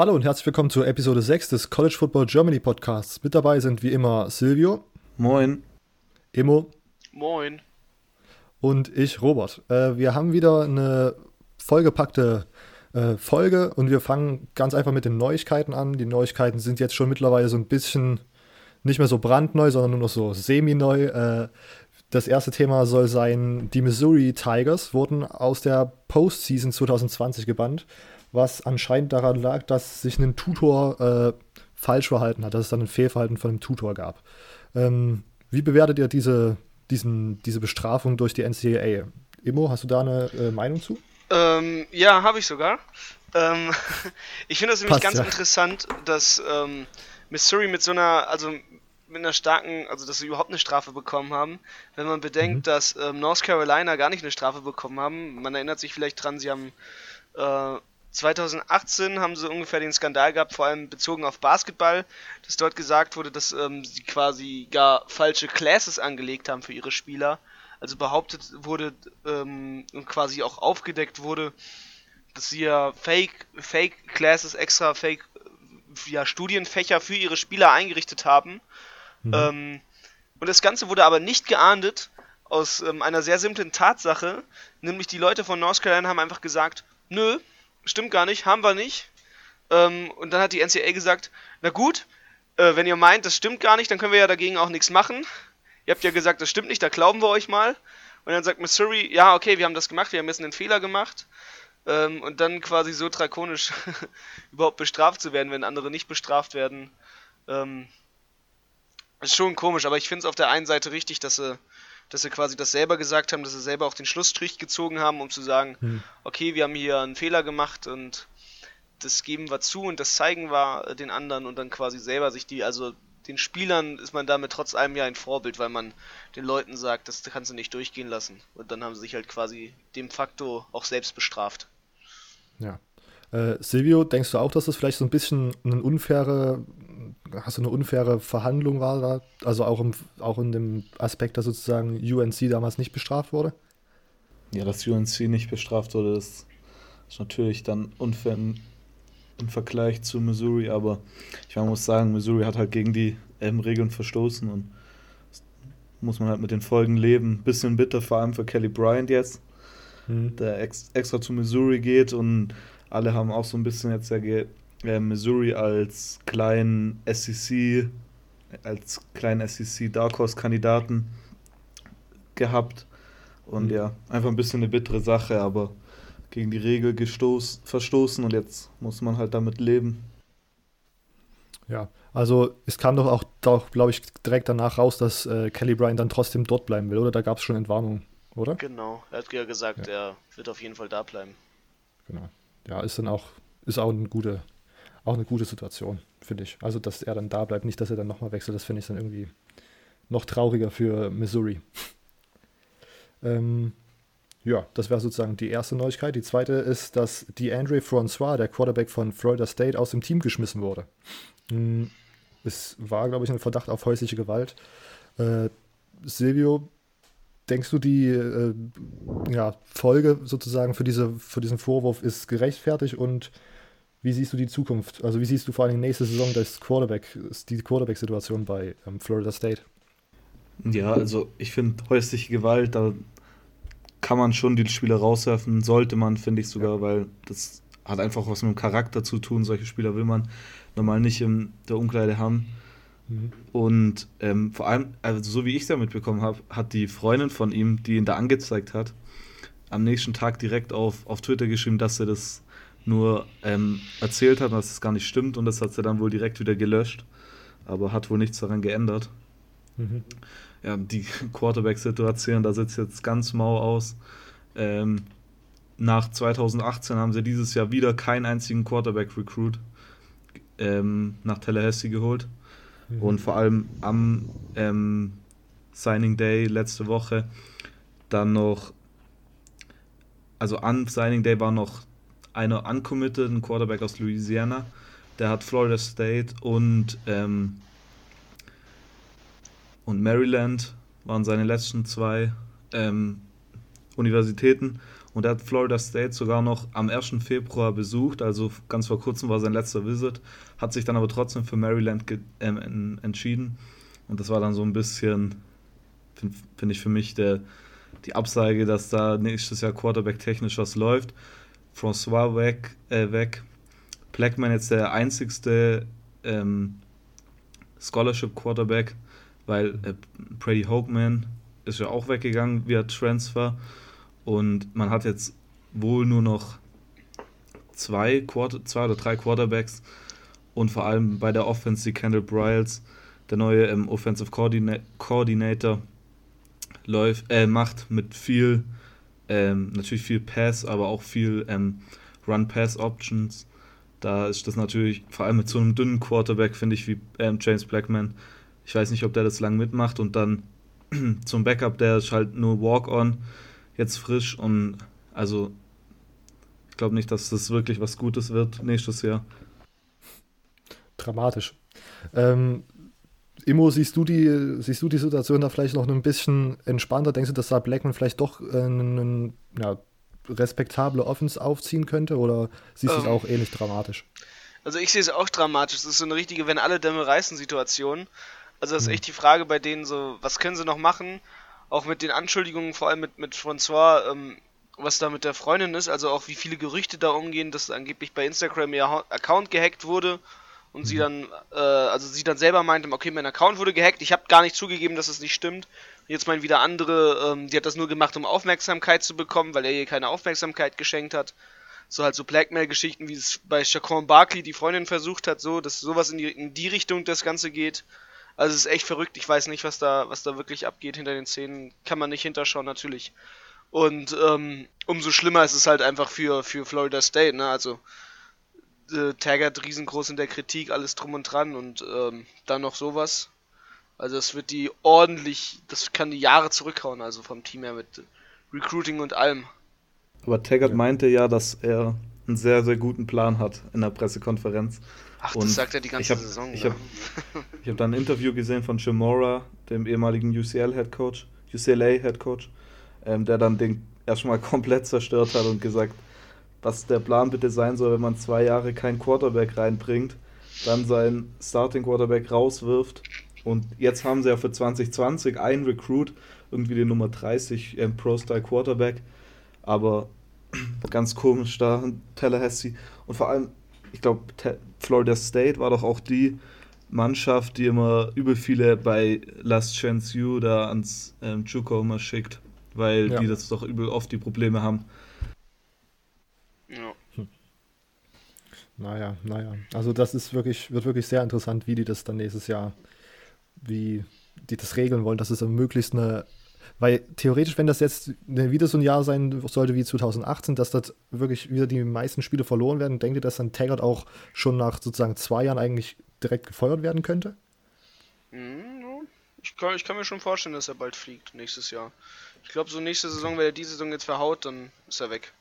Hallo und herzlich willkommen zur Episode 6 des College Football Germany Podcasts. Mit dabei sind wie immer Silvio. Moin. Emo. Moin. Und ich, Robert. Äh, wir haben wieder eine vollgepackte äh, Folge und wir fangen ganz einfach mit den Neuigkeiten an. Die Neuigkeiten sind jetzt schon mittlerweile so ein bisschen nicht mehr so brandneu, sondern nur noch so semi-neu. Äh, das erste Thema soll sein, die Missouri Tigers wurden aus der Postseason 2020 gebannt was anscheinend daran lag, dass sich ein Tutor äh, falsch verhalten hat, dass es dann ein Fehlverhalten von einem Tutor gab. Ähm, wie bewertet ihr diese, diesen, diese Bestrafung durch die NCAA? Immo, hast du da eine äh, Meinung zu? Ähm, ja, habe ich sogar. Ähm, ich finde das nämlich Passt, ganz ja. interessant, dass ähm, Missouri mit so einer, also mit einer starken, also dass sie überhaupt eine Strafe bekommen haben. Wenn man bedenkt, mhm. dass ähm, North Carolina gar nicht eine Strafe bekommen haben. Man erinnert sich vielleicht dran, sie haben äh, 2018 haben sie ungefähr den Skandal gehabt, vor allem bezogen auf Basketball, dass dort gesagt wurde, dass ähm, sie quasi gar falsche Classes angelegt haben für ihre Spieler. Also behauptet wurde ähm, und quasi auch aufgedeckt wurde, dass sie ja Fake, Fake Classes, extra Fake ja, Studienfächer für ihre Spieler eingerichtet haben. Mhm. Ähm, und das Ganze wurde aber nicht geahndet aus ähm, einer sehr simplen Tatsache, nämlich die Leute von North Carolina haben einfach gesagt, nö, stimmt gar nicht, haben wir nicht. Ähm, und dann hat die NCA gesagt, na gut, äh, wenn ihr meint, das stimmt gar nicht, dann können wir ja dagegen auch nichts machen. Ihr habt ja gesagt, das stimmt nicht, da glauben wir euch mal. Und dann sagt Missouri, ja, okay, wir haben das gemacht, wir haben jetzt einen Fehler gemacht. Ähm, und dann quasi so drakonisch überhaupt bestraft zu werden, wenn andere nicht bestraft werden. Ähm, ist schon komisch, aber ich finde es auf der einen Seite richtig, dass sie dass sie quasi das selber gesagt haben, dass sie selber auch den Schlussstrich gezogen haben, um zu sagen, hm. okay, wir haben hier einen Fehler gemacht und das geben wir zu und das zeigen wir den anderen und dann quasi selber sich die, also den Spielern ist man damit trotz allem ja ein Vorbild, weil man den Leuten sagt, das kannst du nicht durchgehen lassen. Und dann haben sie sich halt quasi dem Faktor auch selbst bestraft. Ja. Äh, Silvio, denkst du auch, dass das vielleicht so ein bisschen eine unfaire hast du eine unfaire Verhandlung war da? Also auch, im, auch in dem Aspekt, dass sozusagen UNC damals nicht bestraft wurde? Ja, dass UNC nicht bestraft wurde, ist, ist natürlich dann unfair im, im, Vergleich zu Missouri, aber ich muss sagen, Missouri hat halt gegen die ähm, Regeln verstoßen und muss man halt mit den Folgen leben. Bisschen bitter, vor allem für Kelly Bryant jetzt, mhm. der ex, extra zu Missouri geht und alle haben auch so ein bisschen jetzt ja Missouri als kleinen SEC, als kleinen SEC Dark Horse Kandidaten gehabt. Und mhm. ja, einfach ein bisschen eine bittere Sache, aber gegen die Regel gestoß, verstoßen und jetzt muss man halt damit leben. Ja, also es kam doch auch, auch glaube ich, direkt danach raus, dass äh, Kelly Bryan dann trotzdem dort bleiben will, oder? Da gab es schon Entwarnung, oder? Genau, er hat ja gesagt, ja. er wird auf jeden Fall da bleiben. Genau. Ja, ist dann auch, ist auch eine gute, auch eine gute Situation, finde ich. Also, dass er dann da bleibt, nicht, dass er dann nochmal wechselt, das finde ich dann irgendwie noch trauriger für Missouri. ähm, ja, das wäre sozusagen die erste Neuigkeit. Die zweite ist, dass die Andre Francois, der Quarterback von Florida State, aus dem Team geschmissen wurde. Hm, es war, glaube ich, ein Verdacht auf häusliche Gewalt. Äh, Silvio, denkst du, die äh, ja, Folge sozusagen für, diese, für diesen Vorwurf ist gerechtfertigt und wie siehst du die Zukunft? Also wie siehst du vor allem nächste Saison das Quarterback, die Quarterback-Situation bei ähm, Florida State? Ja, also ich finde häusliche Gewalt, da kann man schon die Spieler rauswerfen, sollte man, finde ich sogar, ja. weil das hat einfach was mit dem Charakter zu tun. Solche Spieler will man normal nicht in der Umkleide haben. Mhm. Und ähm, vor allem, also so wie ich es ja mitbekommen habe, hat die Freundin von ihm, die ihn da angezeigt hat, am nächsten Tag direkt auf, auf Twitter geschrieben, dass er das nur ähm, erzählt hat, dass es gar nicht stimmt und das hat sie dann wohl direkt wieder gelöscht. Aber hat wohl nichts daran geändert. Mhm. Ja, die Quarterback-Situation, da sieht jetzt ganz mau aus. Ähm, nach 2018 haben sie dieses Jahr wieder keinen einzigen Quarterback-Recruit ähm, nach Tallahassee geholt. Mhm. Und vor allem am ähm, Signing Day letzte Woche dann noch, also an Signing Day war noch einer uncommitted, ein Quarterback aus Louisiana. Der hat Florida State und, ähm, und Maryland waren seine letzten zwei ähm, Universitäten. Und er hat Florida State sogar noch am 1. Februar besucht, also ganz vor kurzem war sein letzter Visit, hat sich dann aber trotzdem für Maryland äh, entschieden. Und das war dann so ein bisschen, finde find ich für mich, der, die Absage, dass da nächstes Jahr Quarterback technisch was läuft. François weg, äh, weg. Blackman jetzt der einzigste ähm, Scholarship Quarterback, weil äh, Brady Hokeman ist ja auch weggegangen via Transfer und man hat jetzt wohl nur noch zwei, Quarter, zwei oder drei Quarterbacks und vor allem bei der Offense die Kendall Bryles, der neue ähm, Offensive Coordina Coordinator, läuft, äh, macht mit viel, ähm, natürlich viel Pass, aber auch viel ähm, Run-Pass-Options. Da ist das natürlich, vor allem mit so einem dünnen Quarterback, finde ich, wie ähm, James Blackman. Ich weiß nicht, ob der das lang mitmacht und dann zum Backup, der ist halt nur Walk-On jetzt frisch und also ich glaube nicht, dass das wirklich was Gutes wird nächstes Jahr. Dramatisch. Ähm, Immo, siehst du, die, siehst du die Situation da vielleicht noch ein bisschen entspannter? Denkst du, dass da Blackman vielleicht doch äh, einen ja, respektable Offense aufziehen könnte oder siehst du es ähm, auch ähnlich dramatisch? Also ich sehe es auch dramatisch. Das ist so eine richtige Wenn alle Dämme reißen Situation. Also das ist hm. echt die Frage bei denen so, was können sie noch machen? auch mit den Anschuldigungen, vor allem mit, mit François, ähm, was da mit der Freundin ist, also auch wie viele Gerüchte da umgehen, dass angeblich bei Instagram ihr Account gehackt wurde und sie mhm. dann, äh, also sie dann selber meinte, okay, mein Account wurde gehackt, ich habe gar nicht zugegeben, dass das nicht stimmt. Jetzt meinen wieder andere, ähm, die hat das nur gemacht, um Aufmerksamkeit zu bekommen, weil er ihr keine Aufmerksamkeit geschenkt hat. So halt so Blackmail-Geschichten, wie es bei Chacon Barkley die Freundin versucht hat, so, dass sowas in die, in die Richtung das Ganze geht. Also es ist echt verrückt. Ich weiß nicht, was da, was da wirklich abgeht hinter den Szenen. Kann man nicht hinterschauen, natürlich. Und ähm, umso schlimmer ist es halt einfach für, für Florida State, ne? Also äh, Taggart riesengroß in der Kritik, alles drum und dran und ähm, dann noch sowas. Also es wird die ordentlich, das kann die Jahre zurückhauen, also vom Team her mit Recruiting und allem. Aber Taggart ja. meinte ja, dass er einen sehr, sehr guten Plan hat in der Pressekonferenz. Ach, das sagt er die ganze ich hab, Saison. Ich habe hab dann ein Interview gesehen von Jim Mora, dem ehemaligen UCL-Head Coach, UCLA-Head Coach, ähm, der dann den erstmal komplett zerstört hat und gesagt, was der Plan bitte sein soll, wenn man zwei Jahre keinen Quarterback reinbringt, dann seinen Starting Quarterback rauswirft. Und jetzt haben sie ja für 2020 einen Recruit, irgendwie den Nummer 30 ähm, Pro-Style Quarterback. Aber ganz komisch da, Tallahassee. Und vor allem, ich glaube, Florida State war doch auch die Mannschaft, die immer übel viele bei Last Chance U da ans ähm, Juco immer schickt, weil ja. die das doch übel oft die Probleme haben. Ja. Hm. Naja, naja. Also das ist wirklich, wird wirklich sehr interessant, wie die das dann nächstes Jahr, wie die das regeln wollen, dass es möglichst eine weil theoretisch, wenn das jetzt wieder so ein Jahr sein sollte wie 2018, dass dort wirklich wieder die meisten Spiele verloren werden, denkt ihr, dass dann Taggart auch schon nach sozusagen zwei Jahren eigentlich direkt gefeuert werden könnte? Mhm, ich kann, ich kann mir schon vorstellen, dass er bald fliegt nächstes Jahr. Ich glaube, so nächste Saison, wenn er die Saison jetzt verhaut, dann ist er weg.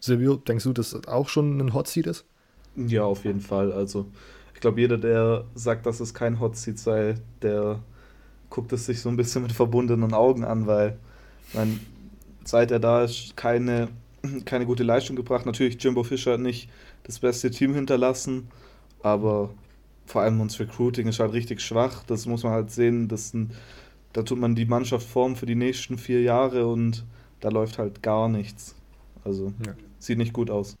Silvio, denkst du, dass das auch schon ein Hot Seat ist? Ja, auf jeden Fall. Also, ich glaube, jeder, der sagt, dass es kein Hot Seat sei, der guckt es sich so ein bisschen mit verbundenen Augen an, weil mein, seit er da ist, keine, keine gute Leistung gebracht. Natürlich, Jimbo Fischer hat nicht das beste Team hinterlassen, aber vor allem uns Recruiting ist halt richtig schwach. Das muss man halt sehen. Das ein, da tut man die Mannschaft formen für die nächsten vier Jahre und da läuft halt gar nichts. Also ja. sieht nicht gut aus.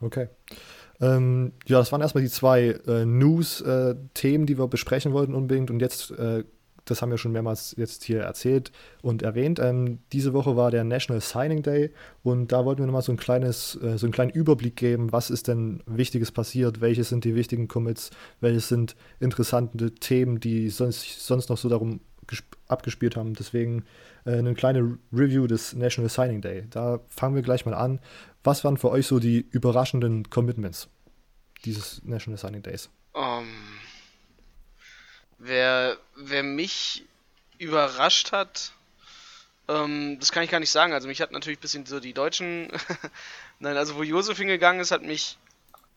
Okay. Ähm, ja, das waren erstmal die zwei äh, News-Themen, äh, die wir besprechen wollten unbedingt. Und jetzt, äh, das haben wir schon mehrmals jetzt hier erzählt und erwähnt. Ähm, diese Woche war der National Signing Day und da wollten wir nochmal so ein kleines, äh, so einen kleinen Überblick geben, was ist denn Wichtiges passiert, welche sind die wichtigen Commits, welche sind interessante Themen, die sonst, sonst noch so darum abgespielt haben. Deswegen äh, eine kleine Review des National Signing Day. Da fangen wir gleich mal an. Was waren für euch so die überraschenden Commitments dieses National Signing Days? Um, ähm, wer, wer mich überrascht hat, ähm, das kann ich gar nicht sagen. Also mich hat natürlich ein bisschen so die Deutschen, nein, also wo Josef hingegangen ist, hat mich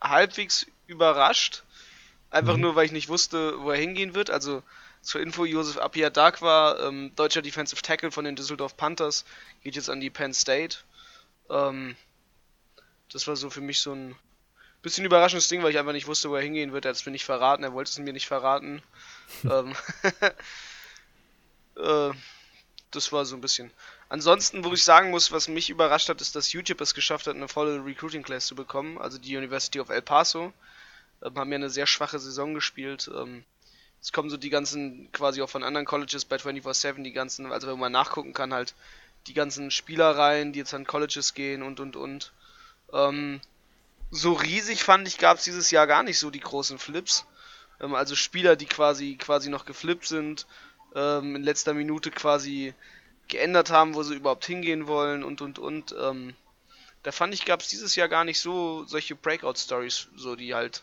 halbwegs überrascht. Einfach mhm. nur, weil ich nicht wusste, wo er hingehen wird. Also zur Info, Josef Apia Dark war ähm, deutscher Defensive Tackle von den Düsseldorf Panthers, geht jetzt an die Penn State. Ähm, das war so für mich so ein bisschen überraschendes Ding, weil ich einfach nicht wusste, wo er hingehen wird. Er hat es mir nicht verraten, er wollte es mir nicht verraten. ähm, äh, das war so ein bisschen. Ansonsten, wo ich sagen muss, was mich überrascht hat, ist, dass YouTube es geschafft hat, eine volle Recruiting Class zu bekommen. Also die University of El Paso. Ähm, haben ja eine sehr schwache Saison gespielt. Ähm, es kommen so die ganzen, quasi auch von anderen Colleges bei 24-7, die ganzen, also wenn man nachgucken kann, halt die ganzen Spielereien, die jetzt an Colleges gehen und und und. Ähm, so riesig fand ich, gab es dieses Jahr gar nicht so die großen Flips. Ähm, also Spieler, die quasi quasi noch geflippt sind, ähm, in letzter Minute quasi geändert haben, wo sie überhaupt hingehen wollen und und und. Ähm, da fand ich, gab es dieses Jahr gar nicht so solche Breakout-Stories, so die halt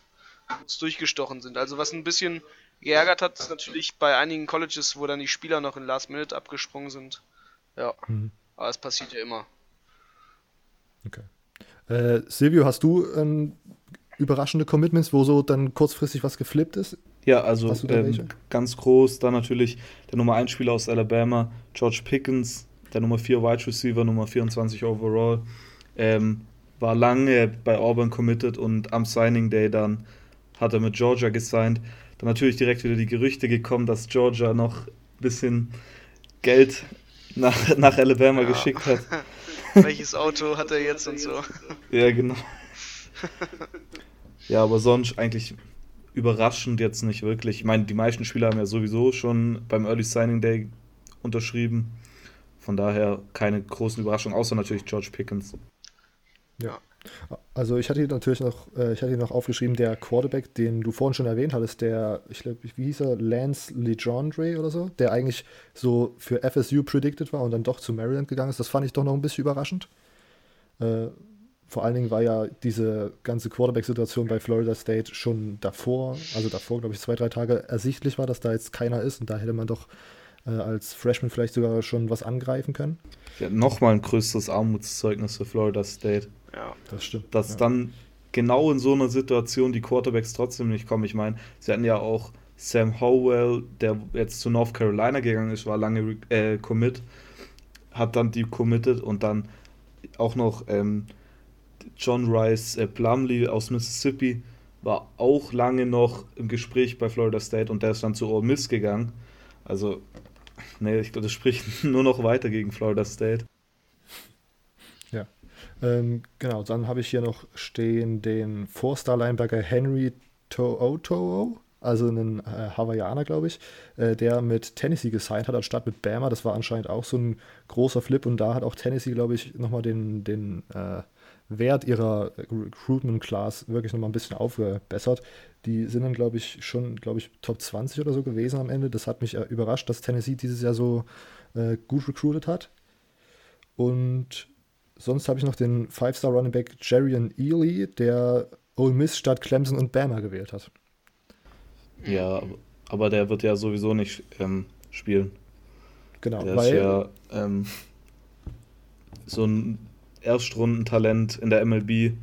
durchgestochen sind. Also was ein bisschen geärgert hat, ist natürlich bei einigen Colleges, wo dann die Spieler noch in Last Minute abgesprungen sind. Ja, mhm. aber es passiert ja immer. Okay. Äh, Silvio, hast du ähm, überraschende Commitments, wo so dann kurzfristig was geflippt ist? Ja, also ähm, ganz groß, dann natürlich der Nummer 1 Spieler aus Alabama, George Pickens, der Nummer 4 Wide Receiver, Nummer 24 overall, ähm, war lange bei Auburn committed und am Signing Day dann hat er mit Georgia gesigned. Dann natürlich direkt wieder die Gerüchte gekommen, dass Georgia noch ein bisschen Geld nach, nach Alabama ja. geschickt hat. Welches Auto hat er jetzt und so. Ja, genau. Ja, aber sonst eigentlich überraschend jetzt nicht wirklich. Ich meine, die meisten Spieler haben ja sowieso schon beim Early Signing Day unterschrieben. Von daher keine großen Überraschungen, außer natürlich George Pickens. Ja. Also ich hatte hier natürlich noch, äh, ich hatte noch aufgeschrieben, der Quarterback, den du vorhin schon erwähnt hattest, der, ich glaube, wie hieß er, Lance Legendre oder so, der eigentlich so für FSU predicted war und dann doch zu Maryland gegangen ist. Das fand ich doch noch ein bisschen überraschend. Äh, vor allen Dingen war ja diese ganze Quarterback-Situation bei Florida State schon davor, also davor, glaube ich, zwei, drei Tage ersichtlich war, dass da jetzt keiner ist und da hätte man doch äh, als Freshman vielleicht sogar schon was angreifen können. Ja, nochmal ein größeres Armutszeugnis für Florida State. Ja, das stimmt. Dass ja. dann genau in so einer Situation die Quarterbacks trotzdem nicht kommen. Ich meine, sie hatten ja auch Sam Howell, der jetzt zu North Carolina gegangen ist, war lange äh, Commit, hat dann die committed und dann auch noch ähm, John Rice äh, Plumley aus Mississippi war auch lange noch im Gespräch bei Florida State und der ist dann zu Ole Miss gegangen. Also, nee, ich glaube, das spricht nur noch weiter gegen Florida State. Ähm, genau, dann habe ich hier noch stehen den Four-Star-Linebacker Henry To'o, also einen äh, Hawaiianer, glaube ich, äh, der mit Tennessee gesigned hat, anstatt mit Bama. Das war anscheinend auch so ein großer Flip und da hat auch Tennessee, glaube ich, nochmal den, den äh, Wert ihrer Recruitment Class wirklich nochmal ein bisschen aufgebessert. Die sind dann, glaube ich, schon, glaube ich, Top 20 oder so gewesen am Ende. Das hat mich äh, überrascht, dass Tennessee dieses Jahr so äh, gut recruited hat. Und sonst habe ich noch den Five-Star Running Back Jarian Ely, der Ole Miss statt Clemson und Bama gewählt hat. Ja, aber der wird ja sowieso nicht ähm, spielen. Genau, der weil ist ja ähm, so ein Erstrundentalent in der MLB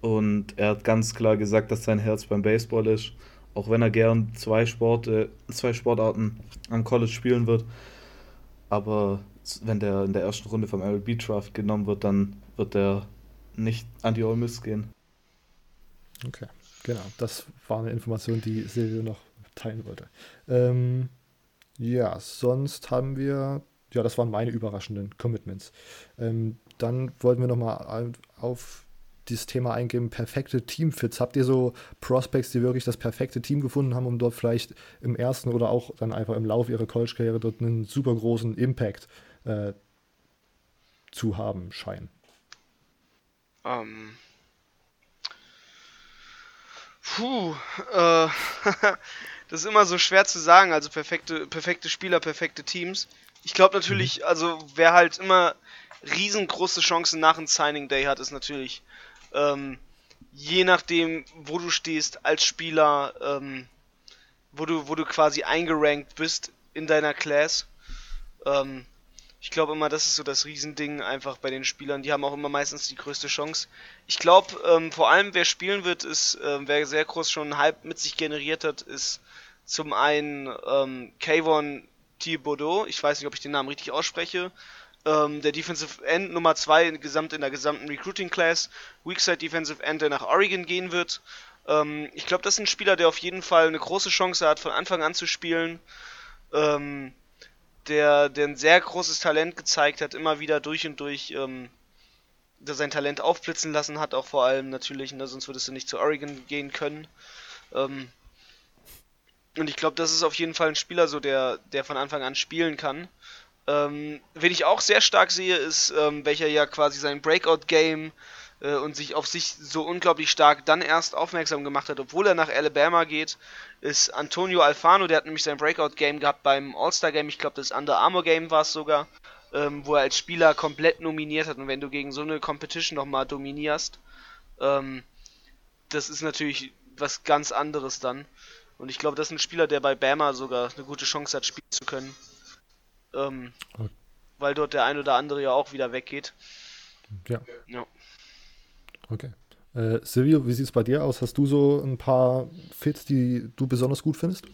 und er hat ganz klar gesagt, dass sein Herz beim Baseball ist, auch wenn er gern zwei, Sport, äh, zwei Sportarten am College spielen wird. Aber wenn der in der ersten Runde vom MLB Draft genommen wird, dann wird der nicht an die Ole Miss gehen. Okay, genau. Das war eine Information, die Silvio noch teilen wollte. Ähm, ja, sonst haben wir, ja, das waren meine überraschenden Commitments. Ähm, dann wollten wir nochmal auf dieses Thema eingehen, perfekte Teamfits. Habt ihr so Prospects, die wirklich das perfekte Team gefunden haben, um dort vielleicht im ersten oder auch dann einfach im Laufe ihrer College-Karriere dort einen super großen Impact äh, zu haben scheinen. Ähm. Puh, äh, das ist immer so schwer zu sagen. Also perfekte, perfekte Spieler, perfekte Teams. Ich glaube natürlich, mhm. also wer halt immer riesengroße Chancen nach einem Signing Day hat, ist natürlich ähm, je nachdem, wo du stehst als Spieler, ähm, wo du, wo du quasi eingerankt bist in deiner Class. Ähm, ich glaube immer, das ist so das Riesending einfach bei den Spielern. Die haben auch immer meistens die größte Chance. Ich glaube, ähm, vor allem wer spielen wird, ist, äh, wer sehr groß schon Hype mit sich generiert hat, ist zum einen ähm, Kayvon Thibodeau, ich weiß nicht, ob ich den Namen richtig ausspreche, ähm, der Defensive End Nummer 2 gesamt in der gesamten Recruiting Class, Weakside Defensive End, der nach Oregon gehen wird. Ähm, ich glaube, das ist ein Spieler, der auf jeden Fall eine große Chance hat, von Anfang an zu spielen. Ähm, der, der ein sehr großes Talent gezeigt hat, immer wieder durch und durch, ähm, der sein Talent aufblitzen lassen hat, auch vor allem natürlich, ne, sonst würdest du nicht zu Oregon gehen können. Ähm, und ich glaube, das ist auf jeden Fall ein Spieler, so der, der von Anfang an spielen kann. Ähm, wen ich auch sehr stark sehe, ist, ähm, welcher ja quasi sein Breakout-Game äh, und sich auf sich so unglaublich stark dann erst aufmerksam gemacht hat, obwohl er nach Alabama geht, ist Antonio Alfano. Der hat nämlich sein Breakout-Game gehabt beim All-Star-Game. Ich glaube, das Under Armour-Game war es sogar, ähm, wo er als Spieler komplett nominiert hat. Und wenn du gegen so eine Competition nochmal dominierst, ähm, das ist natürlich was ganz anderes dann. Und ich glaube, das ist ein Spieler, der bei Bama sogar eine gute Chance hat, spielen zu können. Ähm, okay. Weil dort der ein oder andere ja auch wieder weggeht. Ja. ja. Okay. Äh, Silvio, wie sieht es bei dir aus? Hast du so ein paar Fits, die du besonders gut findest?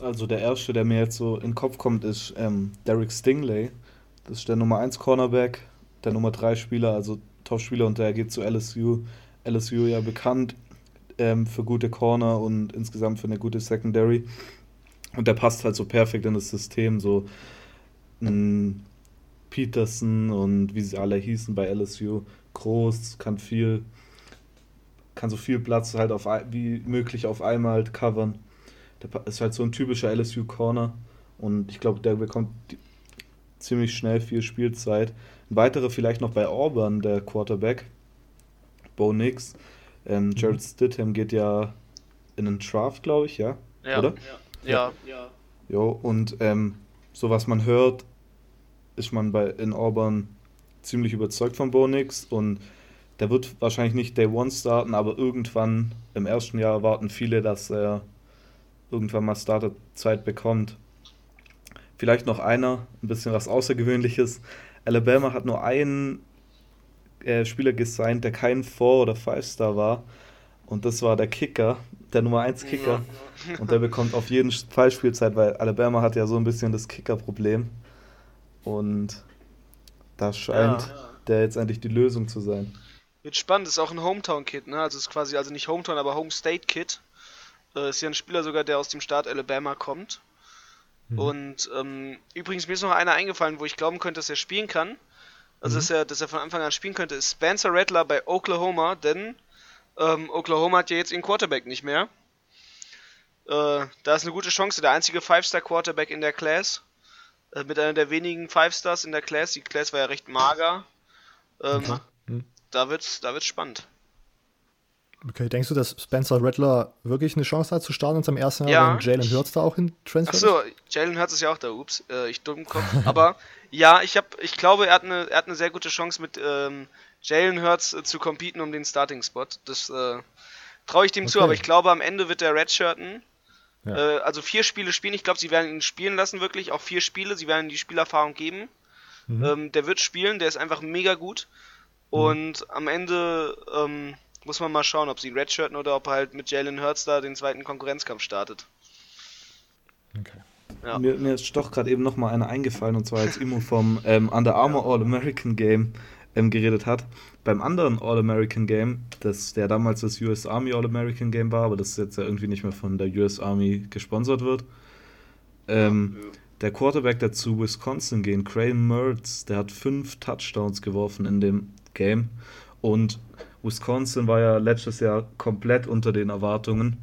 Also der erste, der mir jetzt so in den Kopf kommt, ist ähm, Derek Stingley. Das ist der Nummer 1 Cornerback, der Nummer 3 Spieler, also Top-Spieler und der geht zu LSU. LSU ja bekannt ähm, für gute Corner und insgesamt für eine gute Secondary. Und der passt halt so perfekt in das System, so ein Peterson und wie sie alle hießen bei LSU. Groß, kann viel, kann so viel Platz halt auf wie möglich auf einmal halt covern. Der ist halt so ein typischer LSU Corner und ich glaube, der bekommt ziemlich schnell viel Spielzeit. Ein weiterer vielleicht noch bei Auburn, der Quarterback, Bo Nix. Ähm, mhm. Jared Stidham geht ja in den Draft, glaube ich, ja? Ja. Oder? Ja. Ja. Jo, und ähm, so was man hört, ist man bei in Auburn ziemlich überzeugt von Bo Nix und der wird wahrscheinlich nicht Day One starten, aber irgendwann im ersten Jahr erwarten viele, dass er irgendwann mal Starterzeit bekommt. Vielleicht noch einer, ein bisschen was Außergewöhnliches. Alabama hat nur einen äh, Spieler gesigned, der kein Four- oder Five-Star war. Und das war der Kicker, der Nummer 1 Kicker. Und der bekommt auf jeden Fall Spielzeit, weil Alabama hat ja so ein bisschen das Kicker-Problem. Und da scheint ja. der jetzt endlich die Lösung zu sein. Wird spannend, ist auch ein Hometown-Kid, ne? Also ist quasi, also nicht Hometown, aber Home State-Kid. Äh, ist ja ein Spieler sogar, der aus dem Staat Alabama kommt. Mhm. Und ähm, übrigens, mir ist noch einer eingefallen, wo ich glauben könnte, dass er spielen kann. Also, mhm. dass, er, dass er von Anfang an spielen könnte, ist Spencer Rattler bei Oklahoma, denn ähm, Oklahoma hat ja jetzt ihren Quarterback nicht mehr. Äh, da ist eine gute Chance, der einzige Five-Star-Quarterback in der Class. Äh, mit einer der wenigen Five-Stars in der Class. Die Class war ja recht mager. Ähm, mhm. Da wird's, da wird's spannend. Okay, denkst du, dass Spencer Rattler wirklich eine Chance hat zu starten in seinem ersten Jahr, ja, wenn Jalen Hurts da auch hin transfert? Achso, Jalen Hurts ist ja auch da, ups, äh, ich dumm Kopf. Aber ja, ich, hab, ich glaube, er hat, eine, er hat eine sehr gute Chance mit ähm, Jalen Hurts äh, zu competen um den Starting-Spot. Das äh, traue ich dem okay. zu, aber ich glaube, am Ende wird der Redshirten. Ja. Äh, also vier Spiele spielen. Ich glaube, sie werden ihn spielen lassen, wirklich. Auch vier Spiele. Sie werden ihm die Spielerfahrung geben. Mhm. Ähm, der wird spielen, der ist einfach mega gut. Mhm. Und mhm. am Ende ähm, muss man mal schauen, ob sie redshirten oder ob er halt mit Jalen Hurts da den zweiten Konkurrenzkampf startet. Okay. Ja. Mir, mir ist doch gerade eben noch mal einer eingefallen und zwar als Imo vom ähm, Under Armour All-American Game ähm, geredet hat. Beim anderen All-American Game, das der damals das US Army All-American Game war, aber das jetzt ja irgendwie nicht mehr von der US Army gesponsert wird. Ähm, ja. Der Quarterback, der zu Wisconsin geht, Craig Mertz, der hat fünf Touchdowns geworfen in dem Game und Wisconsin war ja letztes Jahr komplett unter den Erwartungen.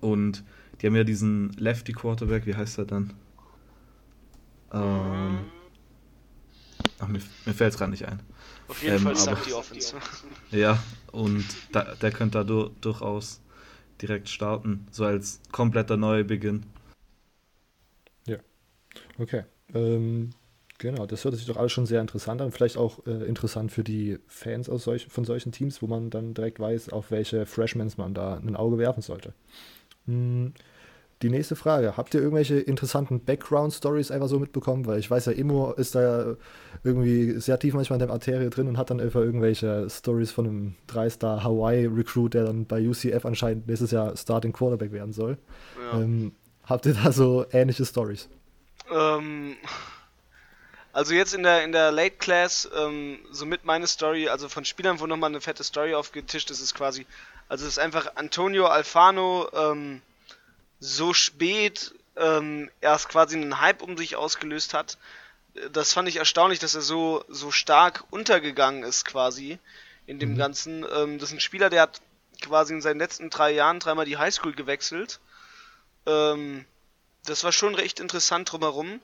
Und die haben ja diesen Lefty Quarterback, wie heißt er dann? Ähm, ach, mir, mir fällt es gerade nicht ein. Auf jeden ähm, Fall sagt die Offense. Ja, und da, der könnte da du, durchaus direkt starten, so als kompletter Neubeginn. Ja, okay. Ähm, Genau, das hört sich doch alles schon sehr interessant an. Vielleicht auch äh, interessant für die Fans aus solch, von solchen Teams, wo man dann direkt weiß, auf welche Freshmans man da ein Auge werfen sollte. Hm, die nächste Frage. Habt ihr irgendwelche interessanten Background-Stories einfach so mitbekommen? Weil ich weiß ja, Immo ist da irgendwie sehr tief manchmal in der Arterie drin und hat dann einfach irgendwelche Stories von einem 3-Star Hawaii-Recruit, der dann bei UCF anscheinend nächstes Jahr Starting Quarterback werden soll. Ja. Ähm, habt ihr da so ähnliche Stories? Ähm, also jetzt in der in der Late Class, ähm, somit meine Story, also von Spielern, wo nochmal eine fette Story aufgetischt ist, ist quasi, also es ist einfach Antonio Alfano, ähm, so spät ähm, erst quasi einen Hype um sich ausgelöst hat. Das fand ich erstaunlich, dass er so, so stark untergegangen ist quasi in dem mhm. Ganzen. Ähm, das ist ein Spieler, der hat quasi in seinen letzten drei Jahren dreimal die Highschool gewechselt. Ähm, das war schon recht interessant drumherum,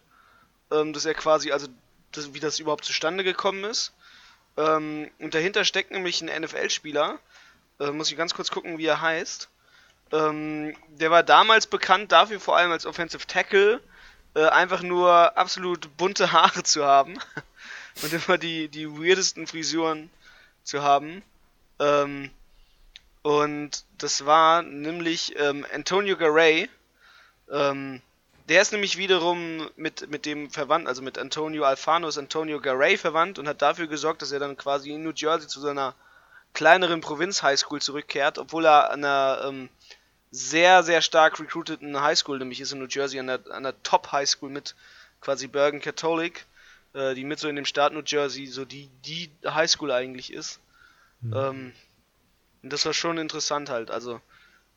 ähm, dass er quasi, also das, wie das überhaupt zustande gekommen ist. Ähm, und dahinter steckt nämlich ein NFL-Spieler. Äh, muss ich ganz kurz gucken, wie er heißt. Ähm, der war damals bekannt dafür, vor allem als Offensive Tackle, äh, einfach nur absolut bunte Haare zu haben und immer die, die weirdesten Frisuren zu haben. Ähm, und das war nämlich ähm, Antonio Garay. Ähm, der ist nämlich wiederum mit, mit dem verwandt, also mit Antonio Alfano ist Antonio Garay verwandt und hat dafür gesorgt, dass er dann quasi in New Jersey zu seiner kleineren Provinz-Highschool zurückkehrt, obwohl er an einer ähm, sehr, sehr stark recruiteten Highschool, nämlich ist in New Jersey an der, an der Top-Highschool mit quasi Bergen Catholic, äh, die mit so in dem Staat New Jersey so die, die Highschool eigentlich ist. Mhm. Ähm, und das war schon interessant halt, also,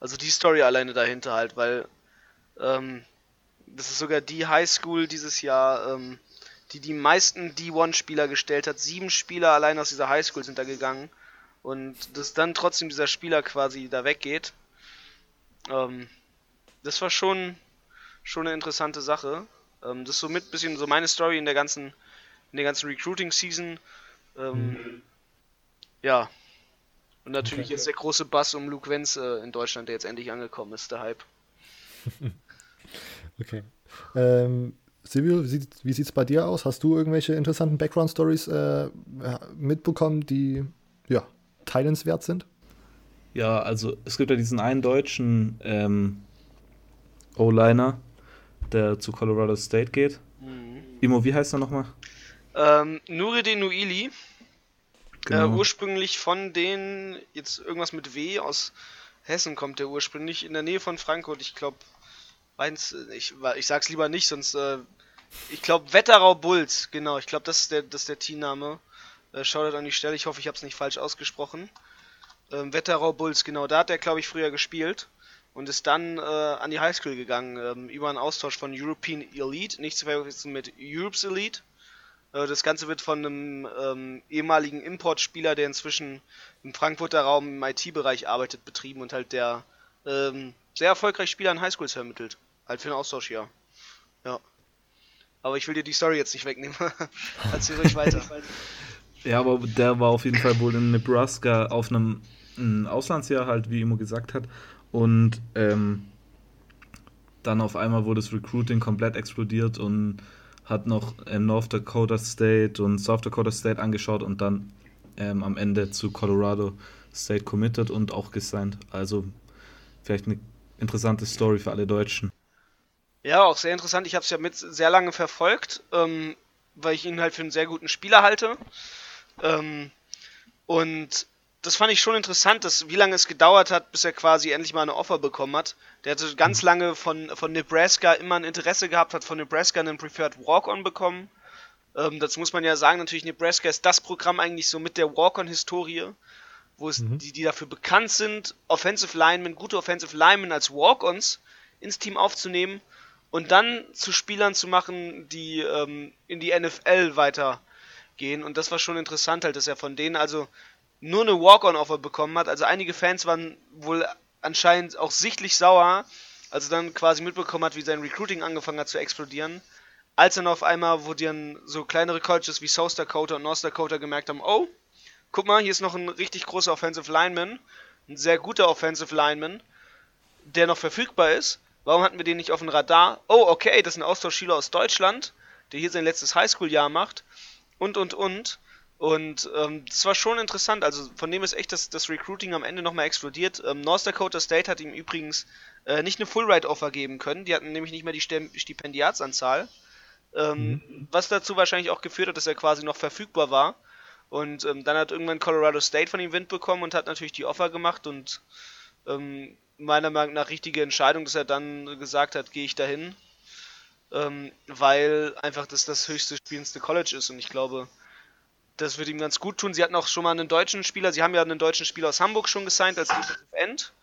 also die Story alleine dahinter halt, weil ähm, das ist sogar die Highschool dieses Jahr, ähm, die die meisten D1-Spieler gestellt hat. Sieben Spieler allein aus dieser Highschool sind da gegangen. Und dass dann trotzdem dieser Spieler quasi da weggeht, ähm, das war schon, schon eine interessante Sache. Ähm, das ist somit ein bisschen so meine Story in der ganzen, in der ganzen Recruiting-Season. Ähm, mhm. Ja. Und natürlich okay. jetzt der große Bass um Luke Wenz äh, in Deutschland, der jetzt endlich angekommen ist, der Hype. okay. Ähm, Silvio, wie sieht es bei dir aus? Hast du irgendwelche interessanten Background-Stories äh, mitbekommen, die ja, teilenswert sind? Ja, also es gibt ja diesen einen deutschen ähm, O-Liner, der zu Colorado State geht. Mhm. Imo, wie heißt er nochmal? Ähm, Nuridin Nuili. Genau. Äh, ursprünglich von den, jetzt irgendwas mit W aus Hessen kommt der ursprünglich, in der Nähe von Frankfurt. Ich glaube, ich, ich sag's lieber nicht, sonst, äh, ich glaube, Wetterau Bulls, genau, ich glaube, das ist der, das ist der Teamname. Äh, schaut an die Stelle, ich hoffe, ich habe es nicht falsch ausgesprochen. Ähm, Wetterau Bulls, genau, da hat er, glaube ich, früher gespielt und ist dann äh, an die Highschool gegangen, ähm, über einen Austausch von European Elite, nicht zu verwechseln mit Europe's Elite. Äh, das Ganze wird von einem ähm, ehemaligen Importspieler, der inzwischen im Frankfurter Raum im IT-Bereich arbeitet, betrieben und halt der ähm, sehr erfolgreich Spieler an Highschools vermittelt. Halt für ein Austauschjahr. Ja. Aber ich will dir die Story jetzt nicht wegnehmen. Erzähl ruhig weiter. Ja, aber der war auf jeden Fall wohl in Nebraska auf einem ein Auslandsjahr halt, wie Imo gesagt hat. Und ähm, dann auf einmal wurde das Recruiting komplett explodiert und hat noch äh, North Dakota State und South Dakota State angeschaut und dann ähm, am Ende zu Colorado State committed und auch gesigned. Also vielleicht eine interessante Story für alle Deutschen. Ja, auch sehr interessant. Ich habe es ja mit sehr lange verfolgt, ähm, weil ich ihn halt für einen sehr guten Spieler halte. Ähm, und das fand ich schon interessant, dass, wie lange es gedauert hat, bis er quasi endlich mal eine Offer bekommen hat. Der hatte ganz mhm. lange von, von Nebraska immer ein Interesse gehabt, hat von Nebraska einen Preferred Walk-On bekommen. Ähm, dazu muss man ja sagen, natürlich, Nebraska ist das Programm eigentlich so mit der Walk-On-Historie, wo es mhm. die, die dafür bekannt sind, Offensive Linemen, gute Offensive Linemen als Walk-Ons ins Team aufzunehmen und dann zu Spielern zu machen, die ähm, in die NFL weitergehen. Und das war schon interessant halt, dass er von denen also nur eine Walk-on-Offer bekommen hat. Also einige Fans waren wohl anscheinend auch sichtlich sauer, als er dann quasi mitbekommen hat, wie sein Recruiting angefangen hat zu explodieren. Als dann auf einmal, wo dann so kleinere Colleges wie South Dakota und North Dakota gemerkt haben, oh, guck mal, hier ist noch ein richtig großer Offensive Lineman, ein sehr guter Offensive Lineman, der noch verfügbar ist. Warum hatten wir den nicht auf dem Radar? Oh, okay, das ist ein Austauschschüler aus Deutschland, der hier sein letztes Highschool-Jahr macht. Und, und, und Und ähm, das war schon interessant. Also von dem ist echt das, das Recruiting am Ende nochmal explodiert. Ähm, North Dakota State hat ihm übrigens äh, nicht eine Full-Ride-Offer geben können. Die hatten nämlich nicht mehr die Stipendiatsanzahl. Ähm, mhm. Was dazu wahrscheinlich auch geführt hat, dass er quasi noch verfügbar war. Und ähm, dann hat irgendwann Colorado State von ihm Wind bekommen und hat natürlich die Offer gemacht und ähm, meiner Meinung nach richtige Entscheidung, dass er dann gesagt hat, gehe ich dahin, ähm, weil einfach das das höchste spielendste College ist und ich glaube, das wird ihm ganz gut tun. Sie hatten auch schon mal einen deutschen Spieler, sie haben ja einen deutschen Spieler aus Hamburg schon gesigned als Defensive End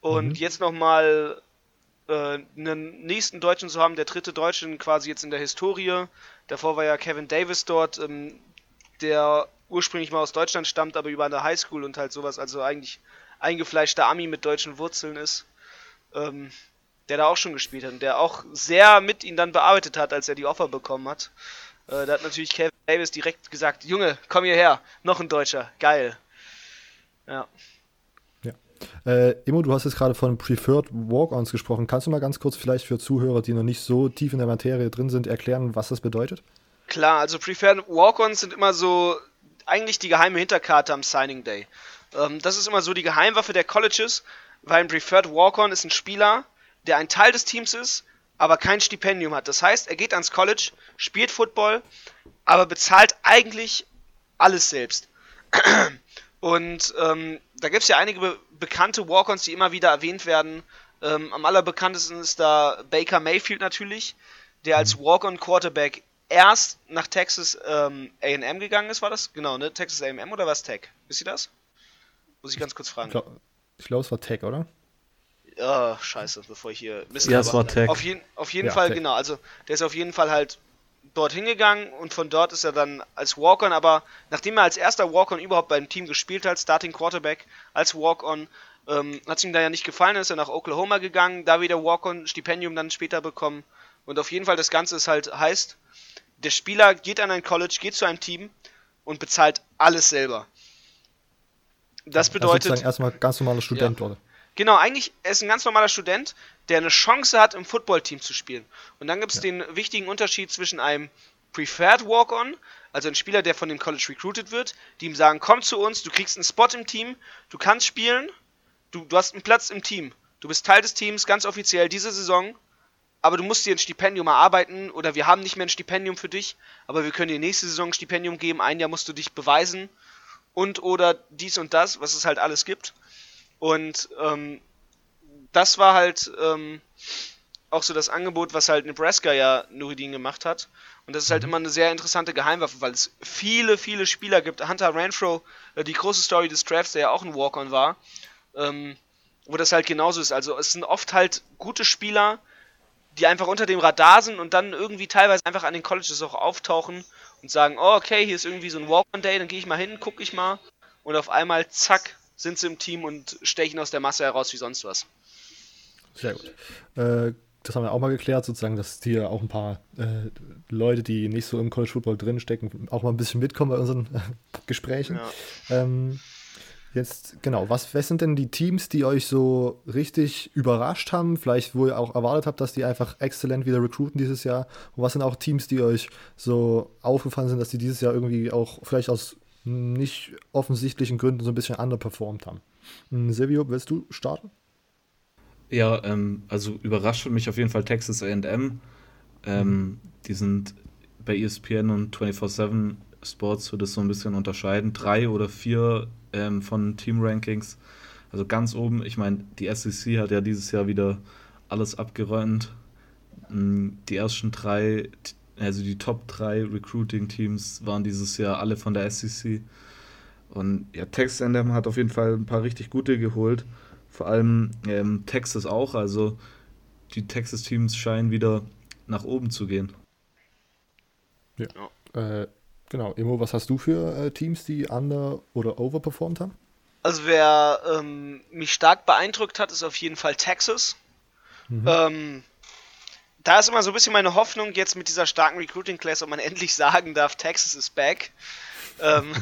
und mhm. jetzt nochmal äh, einen nächsten Deutschen zu haben, der dritte Deutsche quasi jetzt in der Historie. Davor war ja Kevin Davis dort, ähm, der ursprünglich mal aus Deutschland stammt, aber über eine Highschool und halt sowas, also eigentlich eingefleischter Ami mit deutschen Wurzeln ist, ähm, der da auch schon gespielt hat und der auch sehr mit ihm dann bearbeitet hat, als er die Offer bekommen hat. Äh, da hat natürlich Kevin Davis direkt gesagt, Junge, komm hierher, noch ein Deutscher, geil. Ja. Ja. Äh, Immo, du hast jetzt gerade von Preferred Walk-Ons gesprochen. Kannst du mal ganz kurz vielleicht für Zuhörer, die noch nicht so tief in der Materie drin sind, erklären, was das bedeutet? Klar, also Preferred Walk-Ons sind immer so eigentlich die geheime Hinterkarte am Signing Day. Ähm, das ist immer so die Geheimwaffe der Colleges, weil ein Preferred Walk-On ist ein Spieler, der ein Teil des Teams ist, aber kein Stipendium hat. Das heißt, er geht ans College, spielt Football, aber bezahlt eigentlich alles selbst. Und ähm, da gibt es ja einige be bekannte Walk-Ons, die immer wieder erwähnt werden. Ähm, am allerbekanntesten ist da Baker Mayfield natürlich, der als mhm. Walk-On-Quarterback erst nach Texas ähm, AM gegangen ist, war das? Genau, ne? Texas AM oder was Tech? Wisst ihr das? Muss ich ganz kurz fragen. Ich glaube, glaub, es war Tech, oder? Oh, scheiße, bevor ich hier Mist Ja, es war Tech. Auf, je auf jeden ja, Fall, Tech. genau. Also, der ist auf jeden Fall halt dorthin gegangen und von dort ist er dann als Walk-On, aber nachdem er als erster Walk-On überhaupt beim Team gespielt hat, Starting Quarterback als Walk-On, ähm, hat es ihm da ja nicht gefallen, ist er nach Oklahoma gegangen, da wieder Walk-On, Stipendium dann später bekommen und auf jeden Fall das Ganze ist halt heißt, der Spieler geht an ein College, geht zu einem Team und bezahlt alles selber. Das bedeutet. Also erstmal ganz normaler Student, ja. oder? Genau, eigentlich er ist ein ganz normaler Student, der eine Chance hat, im Footballteam zu spielen. Und dann gibt es ja. den wichtigen Unterschied zwischen einem Preferred Walk-On, also ein Spieler, der von dem College recruited wird, die ihm sagen, komm zu uns, du kriegst einen Spot im Team, du kannst spielen, du, du hast einen Platz im Team. Du bist Teil des Teams, ganz offiziell diese Saison, aber du musst dir ein Stipendium erarbeiten oder wir haben nicht mehr ein Stipendium für dich, aber wir können dir nächste Saison ein Stipendium geben, ein Jahr musst du dich beweisen und oder dies und das, was es halt alles gibt. Und ähm, das war halt ähm, auch so das Angebot, was halt Nebraska ja Nuridin gemacht hat. Und das ist halt mhm. immer eine sehr interessante Geheimwaffe, weil es viele, viele Spieler gibt. Hunter Renfro, äh, die große Story des Drafts, der ja auch ein Walk-On war, ähm, wo das halt genauso ist. Also es sind oft halt gute Spieler, die einfach unter dem Radar sind und dann irgendwie teilweise einfach an den Colleges auch auftauchen und sagen, oh, okay, hier ist irgendwie so ein Walk-on-Day, dann gehe ich mal hin, gucke ich mal und auf einmal, zack, sind sie im Team und stechen aus der Masse heraus wie sonst was. Sehr gut. Äh, das haben wir auch mal geklärt, sozusagen, dass hier auch ein paar äh, Leute, die nicht so im College Football drinstecken, auch mal ein bisschen mitkommen bei unseren Gesprächen. Ja. Ähm, Jetzt, genau, was, was sind denn die Teams, die euch so richtig überrascht haben? Vielleicht, wo ihr auch erwartet habt, dass die einfach exzellent wieder recruiten dieses Jahr? Und was sind auch Teams, die euch so aufgefallen sind, dass die dieses Jahr irgendwie auch vielleicht aus nicht offensichtlichen Gründen so ein bisschen underperformed haben? Hm, Silvio, willst du starten? Ja, ähm, also überrascht mich auf jeden Fall Texas AM. Ähm. Die sind bei ESPN und 24-7 Sports wird es so ein bisschen unterscheiden. Drei oder vier ähm, von Team-Rankings. Also ganz oben, ich meine, die SEC hat ja dieses Jahr wieder alles abgeräumt. Mm, die ersten drei, also die Top 3 Recruiting-Teams waren dieses Jahr alle von der SEC. Und ja, Texas A&M hat auf jeden Fall ein paar richtig gute geholt. Vor allem ähm, Texas auch. Also die Texas-Teams scheinen wieder nach oben zu gehen. Ja. Äh, Genau, Emo, was hast du für äh, Teams, die under- oder overperformed haben? Also wer ähm, mich stark beeindruckt hat, ist auf jeden Fall Texas. Mhm. Ähm, da ist immer so ein bisschen meine Hoffnung jetzt mit dieser starken Recruiting Class, ob man endlich sagen darf, Texas ist back. ähm,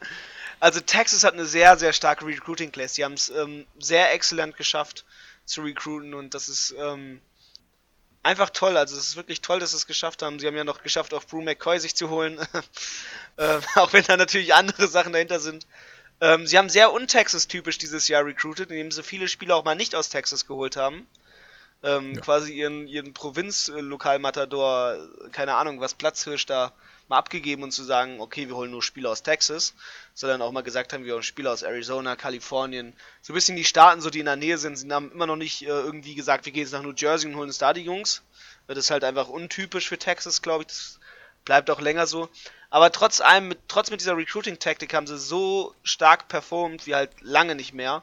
also Texas hat eine sehr, sehr starke Recruiting Class. Die haben es ähm, sehr exzellent geschafft zu recruiten und das ist ähm, einfach toll. Also es ist wirklich toll, dass sie es geschafft haben. Sie haben ja noch geschafft, auch Brew McCoy sich zu holen. äh, auch wenn da natürlich andere Sachen dahinter sind. Ähm, sie haben sehr untexas-typisch dieses Jahr recruited, indem sie viele Spieler auch mal nicht aus Texas geholt haben. Ähm, ja. Quasi ihren, ihren Provinz-Lokalmatador, keine Ahnung, was Platzhirsch da mal abgegeben und zu sagen, okay, wir holen nur Spieler aus Texas, sondern auch mal gesagt haben, wir holen Spieler aus Arizona, Kalifornien, so ein bisschen die Staaten, so die in der Nähe sind. Sie haben immer noch nicht äh, irgendwie gesagt, wir gehen jetzt nach New Jersey und holen uns da die Jungs. Das ist halt einfach untypisch für Texas, glaube ich. Das bleibt auch länger so. Aber trotz allem, mit, trotz mit dieser Recruiting-Taktik haben sie so stark performt wie halt lange nicht mehr.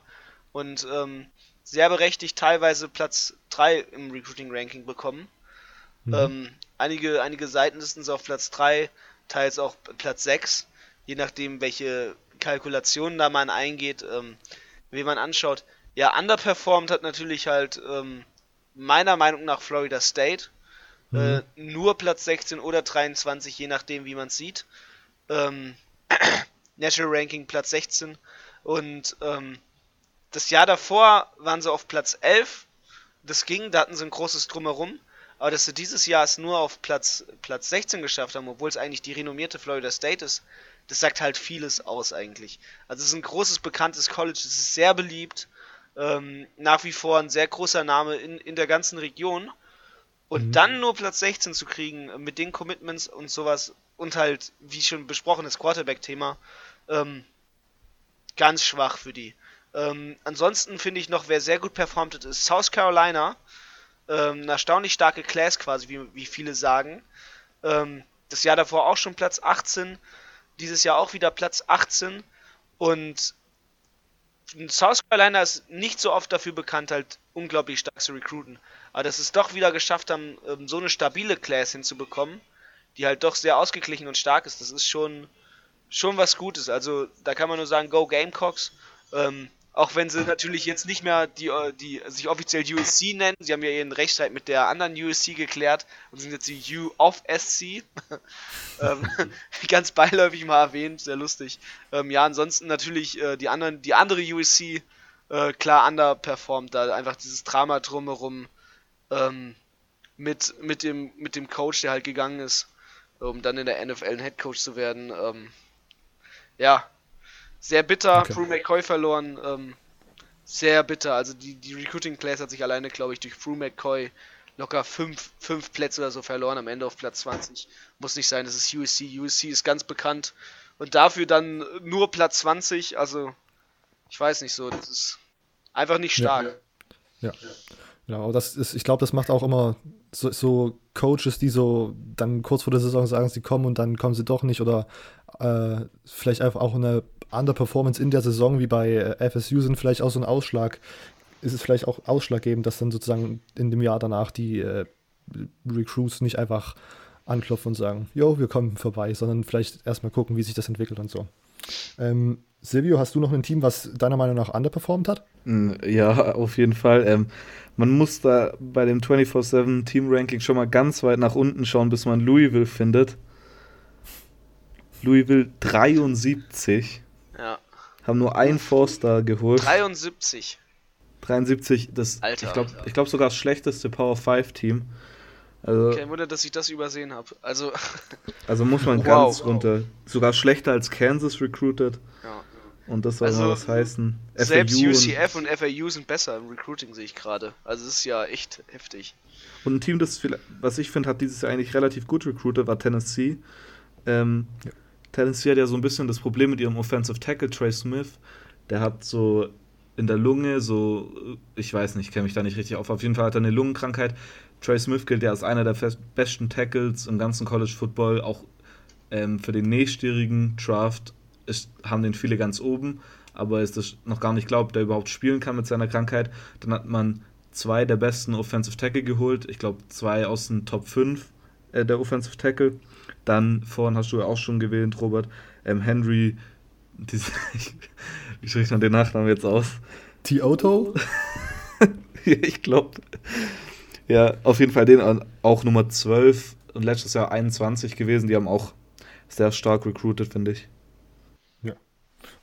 Und ähm, sehr berechtigt teilweise Platz 3 im Recruiting-Ranking bekommen. Mhm. Ähm, einige, einige Seitenlisten sind auf Platz 3, teils auch Platz 6, je nachdem, welche Kalkulationen da man eingeht, ähm, wie man anschaut. Ja, underperformed hat natürlich halt ähm, meiner Meinung nach Florida State. Mhm. Äh, nur Platz 16 oder 23, je nachdem, wie man es sieht. Ähm, National Ranking Platz 16. Und ähm, das Jahr davor waren sie auf Platz 11. Das ging, da hatten sie ein großes Drumherum. Aber dass sie dieses Jahr es nur auf Platz, Platz 16 geschafft haben, obwohl es eigentlich die renommierte Florida State ist, das sagt halt vieles aus eigentlich. Also es ist ein großes, bekanntes College, es ist sehr beliebt, ähm, nach wie vor ein sehr großer Name in, in der ganzen Region. Und mhm. dann nur Platz 16 zu kriegen, mit den Commitments und sowas und halt, wie schon besprochen, das Quarterback-Thema, ähm, ganz schwach für die. Ähm, ansonsten finde ich noch, wer sehr gut performt hat, ist South Carolina. Ähm, eine erstaunlich starke Class quasi, wie, wie viele sagen. Ähm, das Jahr davor auch schon Platz 18, dieses Jahr auch wieder Platz 18 und South Carolina ist nicht so oft dafür bekannt, halt unglaublich stark zu recruiten. Aber dass es doch wieder geschafft haben, ähm, so eine stabile Class hinzubekommen, die halt doch sehr ausgeglichen und stark ist, das ist schon, schon was Gutes. Also da kann man nur sagen, go Gamecocks. Ähm, auch wenn sie natürlich jetzt nicht mehr die, äh, die sich offiziell USC nennen. Sie haben ja ihren Rechtsstreit mit der anderen USC geklärt und sind jetzt die U of SC. ähm, ganz beiläufig mal erwähnt, sehr lustig. Ähm, ja, ansonsten natürlich äh, die anderen, die andere USC äh, klar underperformt, da einfach dieses Drama drumherum ähm, mit, mit, dem, mit dem Coach, der halt gegangen ist, um dann in der NFL ein Headcoach zu werden. Ähm, ja, sehr bitter, okay. Drew McCoy verloren. Ähm, sehr bitter. Also die, die Recruiting Class hat sich alleine, glaube ich, durch Drew McCoy locker fünf, fünf Plätze oder so verloren, am Ende auf Platz 20. Muss nicht sein, das ist USC. USC ist ganz bekannt. Und dafür dann nur Platz 20, also ich weiß nicht so, das ist einfach nicht stark. Ja. ja. Genau, das ist, ich glaube, das macht auch immer so, so, Coaches, die so dann kurz vor der Saison sagen, sie kommen und dann kommen sie doch nicht oder äh, vielleicht einfach auch eine Underperformance in der Saison wie bei äh, FSU sind vielleicht auch so ein Ausschlag, ist es vielleicht auch ausschlaggebend, dass dann sozusagen in dem Jahr danach die äh, Recruits nicht einfach anklopfen und sagen, jo, wir kommen vorbei, sondern vielleicht erstmal gucken, wie sich das entwickelt und so. Ähm, Silvio, hast du noch ein Team, was deiner Meinung nach underperformed hat? Mm, ja, auf jeden Fall. Ähm, man muss da bei dem 24-7 Team Ranking schon mal ganz weit nach unten schauen, bis man Louisville findet. Louisville 73. Ja. Haben nur einen Forster geholt. 73. 73, das, Alter. ich glaube ich glaub sogar das schlechteste Power 5 Team. Also, Kein Wunder, dass ich das übersehen habe. Also, also muss man wow, ganz runter. Sogar schlechter als Kansas recruited. Ja. Und das soll also, mal was heißen. Selbst FAU UCF und, und FAU sind besser im Recruiting, sehe ich gerade. Also es ist ja echt heftig. Und ein Team, das, was ich finde, hat dieses Jahr eigentlich relativ gut recruited, war Tennessee. Ähm, ja. Tennessee hat ja so ein bisschen das Problem mit ihrem Offensive Tackle, Trey Smith. Der hat so in der Lunge, so, ich weiß nicht, kenne mich da nicht richtig auf. Auf jeden Fall hat er eine Lungenkrankheit. Trey Smith gilt ja als einer der besten Tackles im ganzen College Football. Auch ähm, für den nächstjährigen Draft ist, haben den viele ganz oben, aber ist das noch gar nicht glaubt, der überhaupt spielen kann mit seiner Krankheit. Dann hat man zwei der besten Offensive Tackle geholt. Ich glaube, zwei aus den Top 5 äh, der Offensive Tackle. Dann vorhin hast du ja auch schon gewählt, Robert, ähm, Henry, diese, wie spricht man den Nachnamen jetzt aus? T-Auto? ich glaube. Ja, auf jeden Fall den auch Nummer 12 und letztes Jahr 21 gewesen. Die haben auch sehr stark recruited, finde ich. Ja.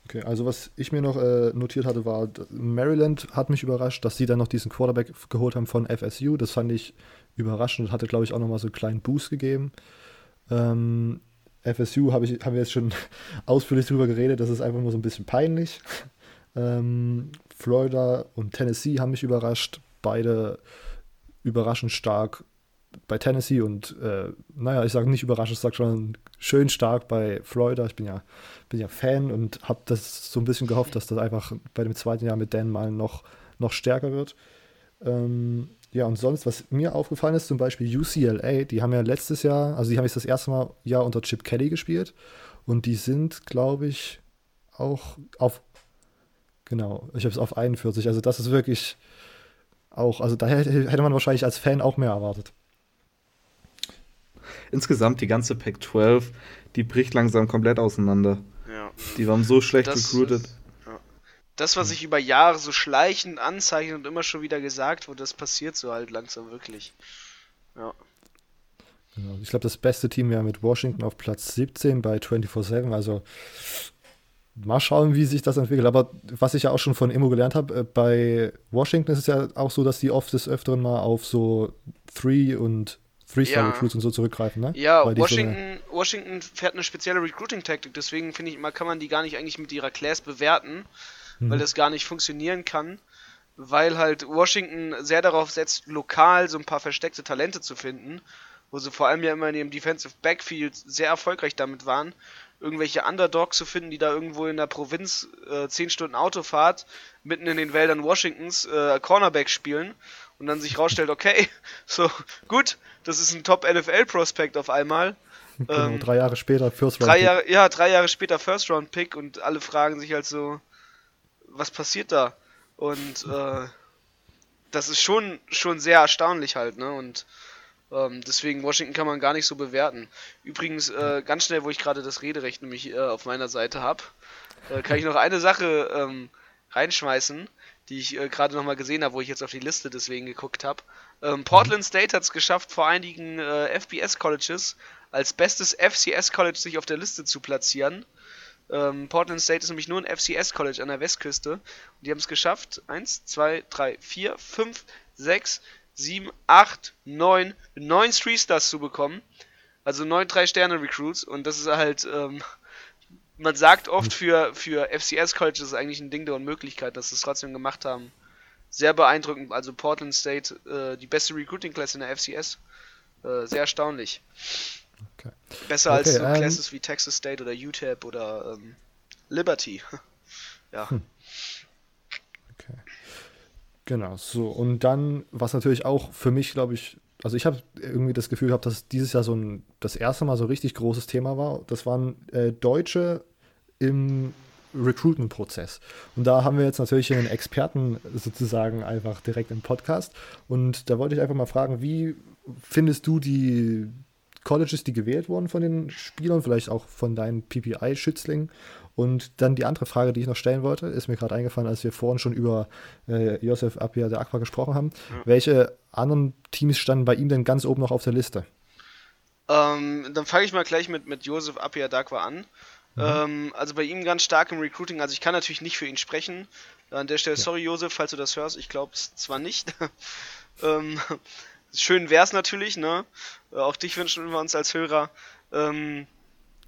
Okay, also was ich mir noch äh, notiert hatte, war, Maryland hat mich überrascht, dass sie dann noch diesen Quarterback geholt haben von FSU. Das fand ich überraschend und hatte, glaube ich, auch nochmal so einen kleinen Boost gegeben. Ähm, FSU hab ich, haben wir jetzt schon ausführlich drüber geredet, das ist einfach nur so ein bisschen peinlich. Ähm, Florida und Tennessee haben mich überrascht. Beide überraschend stark bei Tennessee und äh, naja, ich sage nicht überraschend, ich sage schon schön stark bei Florida. Ich bin ja, bin ja Fan und habe das so ein bisschen gehofft, dass das einfach bei dem zweiten Jahr mit Dan mal noch, noch stärker wird. Ähm, ja, und sonst, was mir aufgefallen ist, zum Beispiel UCLA, die haben ja letztes Jahr, also die haben jetzt das erste Mal Jahr unter Chip Kelly gespielt und die sind, glaube ich, auch auf, genau, ich habe es auf 41, also das ist wirklich auch, also da hätte man wahrscheinlich als Fan auch mehr erwartet. Insgesamt die ganze Pack 12, die bricht langsam komplett auseinander. Ja. Die waren so schlecht das recruited. Ist, das, was sich über Jahre so schleichend anzeichnet und immer schon wieder gesagt wurde, das passiert so halt langsam wirklich. Ja. Genau. Ich glaube, das beste Team wäre mit Washington auf Platz 17 bei 24-7. Also mal schauen, wie sich das entwickelt. Aber was ich ja auch schon von Immo gelernt habe, äh, bei Washington ist es ja auch so, dass die oft des Öfteren mal auf so Three und Three-Star-Recruits ja. und so zurückgreifen, ne? Ja, Washington, so Washington fährt eine spezielle Recruiting-Taktik, deswegen finde ich immer, kann man die gar nicht eigentlich mit ihrer Class bewerten mhm. weil das gar nicht funktionieren kann, weil halt Washington sehr darauf setzt, lokal so ein paar versteckte Talente zu finden, wo sie vor allem ja immer in ihrem Defensive Backfield sehr erfolgreich damit waren, irgendwelche Underdogs zu finden, die da irgendwo in der Provinz äh, 10 Stunden Autofahrt mitten in den Wäldern Washingtons äh, Cornerback spielen und dann sich rausstellt, okay, so gut, das ist ein Top NFL Prospect auf einmal. Genau, ähm, drei Jahre später First Round. Drei Jahre, ja, drei Jahre später First Round Pick und alle fragen sich halt so, was passiert da? Und äh, das ist schon, schon sehr erstaunlich halt, ne? Und ähm, deswegen Washington kann man gar nicht so bewerten. Übrigens, äh, ganz schnell, wo ich gerade das Rederecht nämlich äh, auf meiner Seite habe, äh, kann ich noch eine Sache ähm, reinschmeißen, die ich äh, gerade nochmal gesehen habe, wo ich jetzt auf die Liste deswegen geguckt habe. Ähm, Portland State hat es geschafft, vor einigen äh, FBS-Colleges als bestes FCS-College sich auf der Liste zu platzieren. Ähm, Portland State ist nämlich nur ein FCS-College an der Westküste. Und die haben es geschafft, 1, 2, 3, 4, 5, 6, 7, 8, 9, 9 Three-Stars zu bekommen. Also 9 3-Sterne-Recruits. Und das ist halt, ähm, man sagt oft für, für FCS-Colleges ist eigentlich ein Ding der Unmöglichkeit, dass sie es trotzdem gemacht haben. Sehr beeindruckend. Also Portland State, äh, die beste Recruiting-Class in der FCS. Äh, sehr erstaunlich. Okay. Besser okay, als so ähm, Classes wie Texas State oder UTEP oder ähm, Liberty. ja. Hm. Okay. Genau, so. Und dann, was natürlich auch für mich, glaube ich, also ich habe irgendwie das Gefühl gehabt, dass dieses Jahr so ein, das erste Mal so richtig großes Thema war. Das waren äh, Deutsche im Recruitment-Prozess. Und da haben wir jetzt natürlich einen Experten sozusagen einfach direkt im Podcast. Und da wollte ich einfach mal fragen, wie findest du die, Colleges, die gewählt wurden von den Spielern, vielleicht auch von deinen PPI-Schützlingen. Und dann die andere Frage, die ich noch stellen wollte, ist mir gerade eingefallen, als wir vorhin schon über äh, Josef Apia der Aqua gesprochen haben. Ja. Welche anderen Teams standen bei ihm denn ganz oben noch auf der Liste? Ähm, dann fange ich mal gleich mit, mit Josef Apia Dakwa an. Mhm. Ähm, also bei ihm ganz stark im Recruiting. Also ich kann natürlich nicht für ihn sprechen. An der Stelle, ja. sorry Josef, falls du das hörst. Ich glaube es zwar nicht. ähm, schön wäre es natürlich, ne? Äh, auch dich wünschen wir uns als Hörer. Ähm,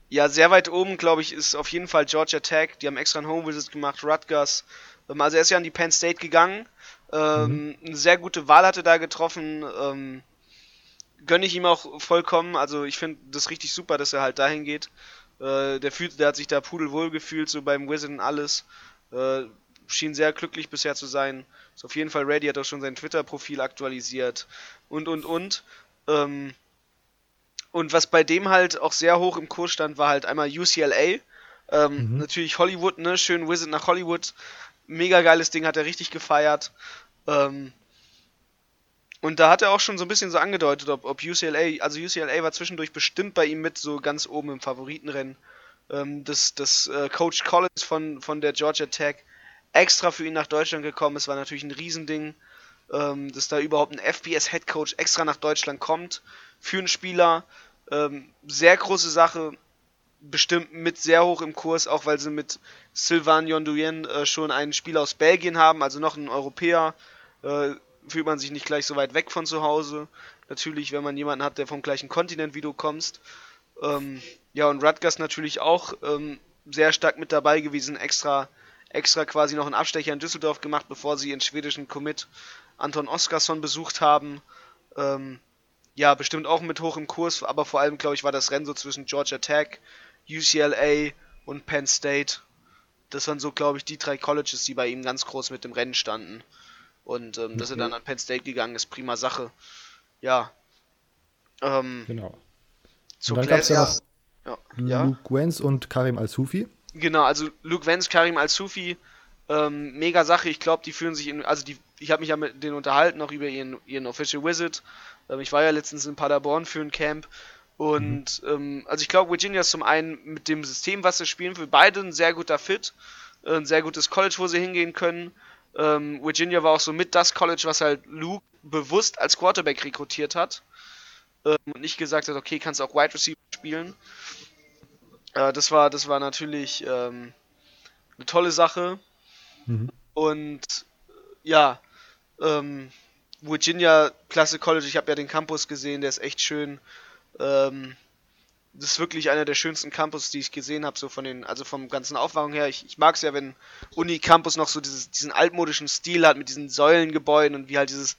ja, sehr weit oben, glaube ich, ist auf jeden Fall Georgia Tech. Die haben extra einen Home Visit gemacht, Rutgers. Ähm, also er ist ja an die Penn State gegangen. Ähm, mhm. Eine sehr gute Wahl hatte da getroffen. Ähm, gönne ich ihm auch vollkommen. Also ich finde das richtig super, dass er halt dahin geht. Äh, der fühlt, der hat sich da pudelwohl gefühlt, so beim Wizard und alles. Äh, schien sehr glücklich bisher zu sein. Ist auf jeden Fall ready, hat auch schon sein Twitter-Profil aktualisiert und und und. Ähm, und was bei dem halt auch sehr hoch im Kurs stand, war halt einmal UCLA. Ähm, mhm. Natürlich Hollywood, ne? Schön Wizard nach Hollywood. Mega geiles Ding, hat er richtig gefeiert. Ähm, und da hat er auch schon so ein bisschen so angedeutet, ob, ob UCLA, also UCLA war zwischendurch bestimmt bei ihm mit so ganz oben im Favoritenrennen. Ähm, das das äh, Coach Collins von, von der Georgia Tech extra für ihn nach Deutschland gekommen ist, war natürlich ein Riesending, ähm, dass da überhaupt ein FBS-Headcoach extra nach Deutschland kommt für einen Spieler. Ähm, sehr große Sache. bestimmt mit sehr hoch im Kurs, auch weil sie mit Sylvain Yonduyen äh, schon einen Spieler aus Belgien haben, also noch einen Europäer. Äh, fühlt man sich nicht gleich so weit weg von zu Hause. Natürlich, wenn man jemanden hat, der vom gleichen Kontinent wie du kommst. Ähm, ja, und Rutgers natürlich auch ähm, sehr stark mit dabei gewesen, extra, extra quasi noch einen Abstecher in Düsseldorf gemacht, bevor sie ihren schwedischen Commit Anton Oskarsson besucht haben. Ähm, ja, bestimmt auch mit hoch im Kurs, aber vor allem, glaube ich, war das Rennen so zwischen Georgia Tech, UCLA und Penn State. Das waren so, glaube ich, die drei Colleges, die bei ihm ganz groß mit dem Rennen standen. Und ähm, okay. dass er dann an Penn State gegangen ist, prima Sache. Ja. Ähm, genau. Und dann gab es ja noch ja, Luke ja. Wenz und Karim Al-Sufi. Genau, also Luke Wenz, Karim Al-Sufi, ähm, mega Sache. Ich glaube, die fühlen sich in, also die, ich habe mich ja mit denen unterhalten, auch über ihren, ihren Official Visit. Ähm, ich war ja letztens in Paderborn für ein Camp und mhm. ähm, also ich glaube, Virginia ist zum einen mit dem System, was sie spielen, für beide ein sehr guter Fit. Äh, ein sehr gutes College, wo sie hingehen können. Ähm, Virginia war auch so mit das College, was halt Luke bewusst als Quarterback rekrutiert hat. Ähm, und nicht gesagt hat, okay, kannst auch Wide Receiver spielen. Äh, das war, das war natürlich ähm, eine tolle Sache. Mhm. Und ja, ähm, Virginia, Klasse College, ich habe ja den Campus gesehen, der ist echt schön. Ähm, das ist wirklich einer der schönsten Campus, die ich gesehen habe, so von den, also vom ganzen Aufwachung her. Ich, ich mag es ja, wenn Uni-Campus noch so dieses, diesen altmodischen Stil hat mit diesen Säulengebäuden und wie halt dieses,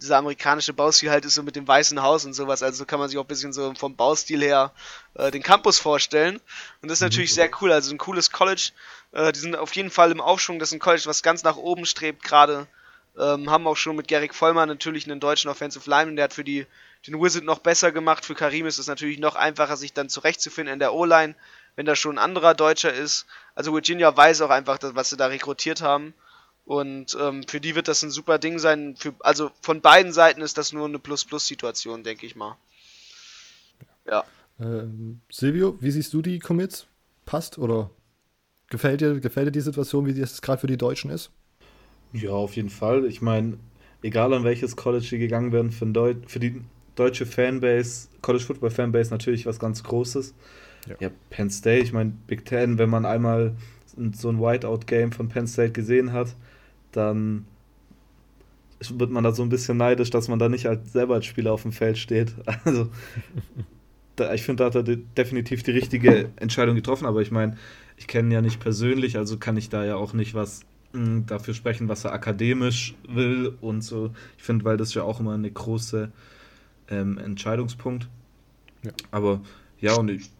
dieser amerikanische Baustil halt ist so mit dem weißen Haus und sowas. Also so kann man sich auch ein bisschen so vom Baustil her äh, den Campus vorstellen. Und das ist natürlich mhm. sehr cool. Also ein cooles College. Äh, die sind auf jeden Fall im Aufschwung. Das ist ein College, was ganz nach oben strebt gerade. Ähm, haben auch schon mit Gerrit Vollmann natürlich einen deutschen Offensive Lineman, der hat für die, den Wizard noch besser gemacht. Für Karim ist es natürlich noch einfacher, sich dann zurechtzufinden in der O-Line, wenn da schon ein anderer Deutscher ist. Also Virginia weiß auch einfach, was sie da rekrutiert haben. Und ähm, für die wird das ein super Ding sein. Für, also von beiden Seiten ist das nur eine Plus-Plus-Situation, denke ich mal. Ja. Ähm, Silvio, wie siehst du die Commits? Passt oder gefällt dir, gefällt dir die Situation, wie das gerade für die Deutschen ist? Ja, auf jeden Fall. Ich meine, egal an welches College die gegangen werden, für, Deu für die deutsche Fanbase, College Football Fanbase natürlich was ganz Großes. Ja, ja Penn State, ich meine, Big Ten, wenn man einmal so ein Whiteout-Game von Penn State gesehen hat, dann wird man da so ein bisschen neidisch, dass man da nicht als, selber als Spieler auf dem Feld steht. Also, da, ich finde, da hat er definitiv die richtige Entscheidung getroffen, aber ich meine, ich kenne ihn ja nicht persönlich, also kann ich da ja auch nicht was dafür sprechen, was er akademisch will und so. Ich finde, weil das ja auch immer eine große ähm, Entscheidungspunkt. Ja. Aber ja, und ich,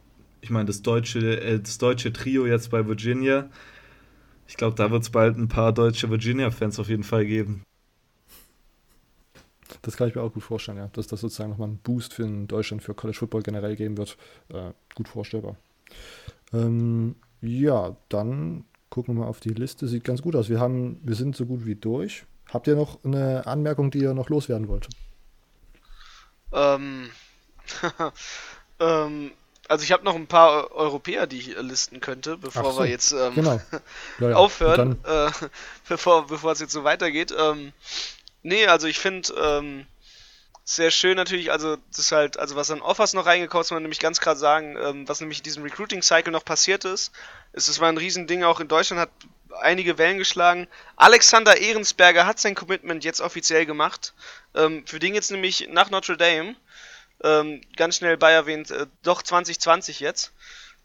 ich meine, das deutsche, äh, das deutsche Trio jetzt bei Virginia, ich glaube, da wird es bald ein paar deutsche Virginia-Fans auf jeden Fall geben. Das kann ich mir auch gut vorstellen, ja. Dass das sozusagen nochmal einen Boost für Deutschland, für College Football generell geben wird. Äh, gut vorstellbar. Ähm, ja, dann Gucken wir mal auf die Liste. Sieht ganz gut aus. Wir, haben, wir sind so gut wie durch. Habt ihr noch eine Anmerkung, die ihr noch loswerden wollt? Ähm, ähm, also ich habe noch ein paar Europäer, die ich listen könnte, bevor so, wir jetzt ähm, genau. ja, ja. aufhören, äh, bevor, bevor es jetzt so weitergeht. Ähm, nee, also ich finde, ähm, sehr schön natürlich, also das ist halt, also was an Offers noch reingekommen ist, muss man nämlich ganz klar sagen, ähm, was nämlich in diesem Recruiting-Cycle noch passiert ist, ist, es war ein Riesending auch in Deutschland, hat einige Wellen geschlagen. Alexander Ehrensberger hat sein Commitment jetzt offiziell gemacht. Ähm, für den jetzt nämlich nach Notre Dame, ähm, ganz schnell bei erwähnt, äh, doch 2020 jetzt.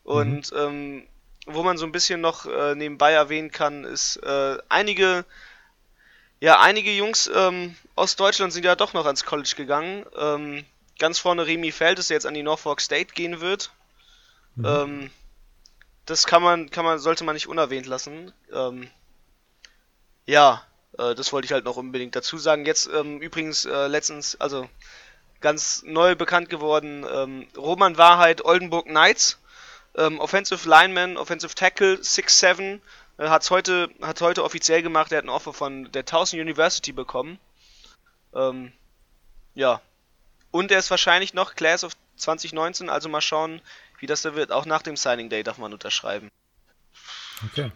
Und mhm. ähm, wo man so ein bisschen noch äh, nebenbei erwähnen kann, ist äh, einige ja, einige Jungs ähm, aus Deutschland sind ja doch noch ans College gegangen. Ähm, ganz vorne Remy Feldes, der jetzt an die Norfolk State gehen wird. Mhm. Ähm, das kann man, kann man, sollte man nicht unerwähnt lassen. Ähm, ja, äh, das wollte ich halt noch unbedingt dazu sagen. Jetzt ähm, übrigens äh, letztens, also ganz neu bekannt geworden, ähm, Roman Wahrheit, Oldenburg Knights, Offensive Lineman, Offensive Tackle, 6'7", äh, hat's heute, hat heute offiziell gemacht, er hat ein Offer von der Towson University bekommen. Ähm, ja. Und er ist wahrscheinlich noch Class of 2019, also mal schauen, wie das da wird. Auch nach dem Signing Day darf man unterschreiben. Okay.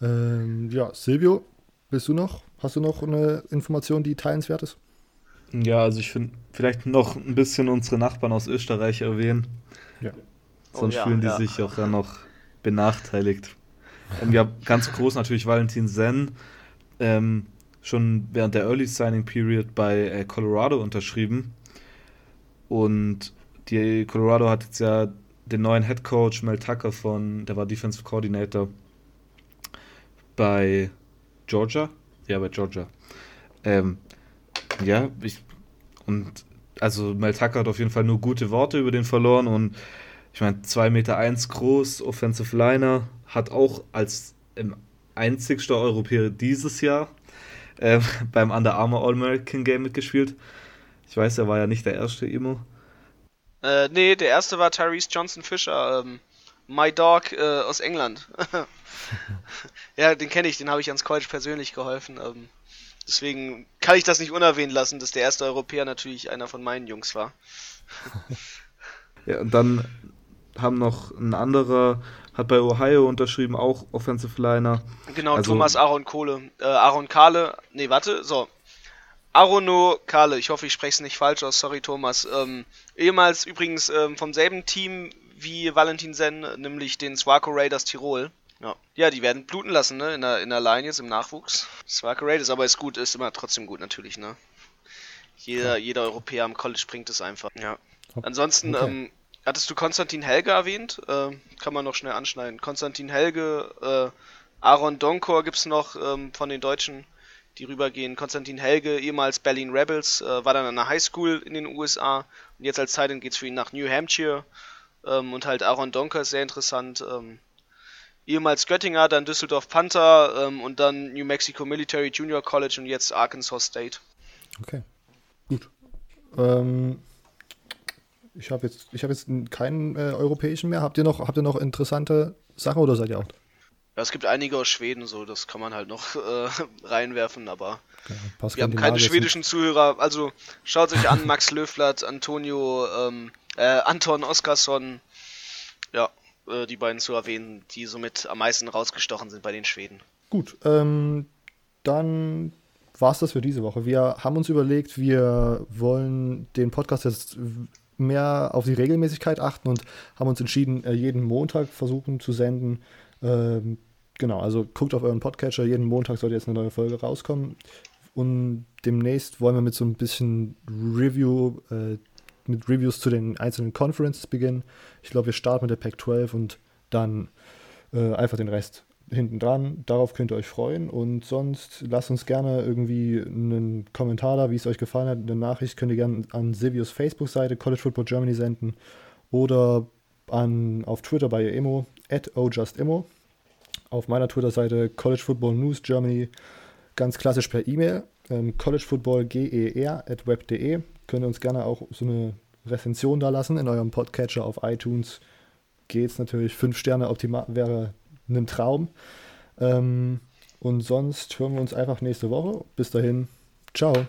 Ähm, ja, Silvio, bist du noch? Hast du noch eine Information, die teilenswert ist? Ja, also ich finde, vielleicht noch ein bisschen unsere Nachbarn aus Österreich erwähnen. Ja. Sonst oh, ja, fühlen die ja. sich auch dann noch benachteiligt. Ähm, ja, ganz groß natürlich Valentin Zen. Ähm, schon während der Early Signing Period bei äh, Colorado unterschrieben. Und die Colorado hat jetzt ja den neuen Head Coach Mel Tucker von, der war Defensive Coordinator bei Georgia. Ja, bei Georgia. Ähm, ja, ich, und also Tucker hat auf jeden Fall nur gute Worte über den verloren und ich meine, 2,1 Meter eins groß, Offensive Liner, hat auch als im einzigster Europäer dieses Jahr äh, beim Under Armour All-American Game mitgespielt. Ich weiß, er war ja nicht der erste Imo. Äh, nee, der erste war Tyrese Johnson Fisher, ähm, My Dog äh, aus England. ja, den kenne ich, den habe ich ans College persönlich geholfen. Ähm, deswegen kann ich das nicht unerwähnt lassen, dass der erste Europäer natürlich einer von meinen Jungs war. ja, und dann haben noch ein anderer, hat bei Ohio unterschrieben, auch Offensive Liner. Genau, also, Thomas Aaron Kohle. Äh, Aaron Kahle, nee, warte, so. Arono Kahle, ich hoffe, ich spreche es nicht falsch aus, sorry Thomas. Ähm, ehemals übrigens ähm, vom selben Team wie Valentin Sen, nämlich den Swaco Raiders Tirol. Ja. ja, die werden bluten lassen, ne, in der, in der Line jetzt im Nachwuchs. Swaco Raiders, aber ist gut, ist immer trotzdem gut natürlich, ne. Jeder, jeder Europäer am College bringt es einfach. Ja. Ansonsten, okay. ähm, Hattest du Konstantin Helge erwähnt? Äh, kann man noch schnell anschneiden. Konstantin Helge, äh, Aaron Donkor gibt es noch ähm, von den Deutschen, die rübergehen. Konstantin Helge, ehemals Berlin Rebels, äh, war dann an der Highschool in den USA und jetzt als Titan geht es für ihn nach New Hampshire. Ähm, und halt Aaron Donker ist sehr interessant. Ähm, ehemals Göttinger, dann Düsseldorf Panther ähm, und dann New Mexico Military Junior College und jetzt Arkansas State. Okay, gut. Ähm, ich habe jetzt, hab jetzt keinen äh, europäischen mehr. Habt ihr, noch, habt ihr noch interessante Sachen oder seid ihr auch? Ja, es gibt einige aus Schweden, so das kann man halt noch äh, reinwerfen, aber ja, wir haben keine schwedischen Zuhörer. Also schaut euch an, Max Löflatt, Antonio, ähm, äh, Anton Oskarsson, ja, äh, die beiden zu erwähnen, die somit am meisten rausgestochen sind bei den Schweden. Gut, ähm, dann war es das für diese Woche. Wir haben uns überlegt, wir wollen den Podcast jetzt mehr auf die Regelmäßigkeit achten und haben uns entschieden, äh, jeden Montag versuchen zu senden. Ähm, genau, also guckt auf euren Podcatcher, jeden Montag sollte jetzt eine neue Folge rauskommen. Und demnächst wollen wir mit so ein bisschen Review, äh, mit Reviews zu den einzelnen Conferences beginnen. Ich glaube, wir starten mit der Pac 12 und dann äh, einfach den Rest hinten dran. Darauf könnt ihr euch freuen. Und sonst lasst uns gerne irgendwie einen Kommentar da, wie es euch gefallen hat. Eine Nachricht könnt ihr gerne an Silvius Facebook-Seite College Football Germany senden oder an, auf Twitter bei Emo, at ojustimo. Auf meiner Twitter-Seite College Football News Germany, ganz klassisch per E-Mail. Ähm, collegefootballger web.de. Könnt ihr uns gerne auch so eine Rezension da lassen in eurem Podcatcher auf iTunes. Geht's natürlich. Fünf Sterne optimal wäre einem Traum. Ähm, und sonst hören wir uns einfach nächste Woche. Bis dahin, ciao.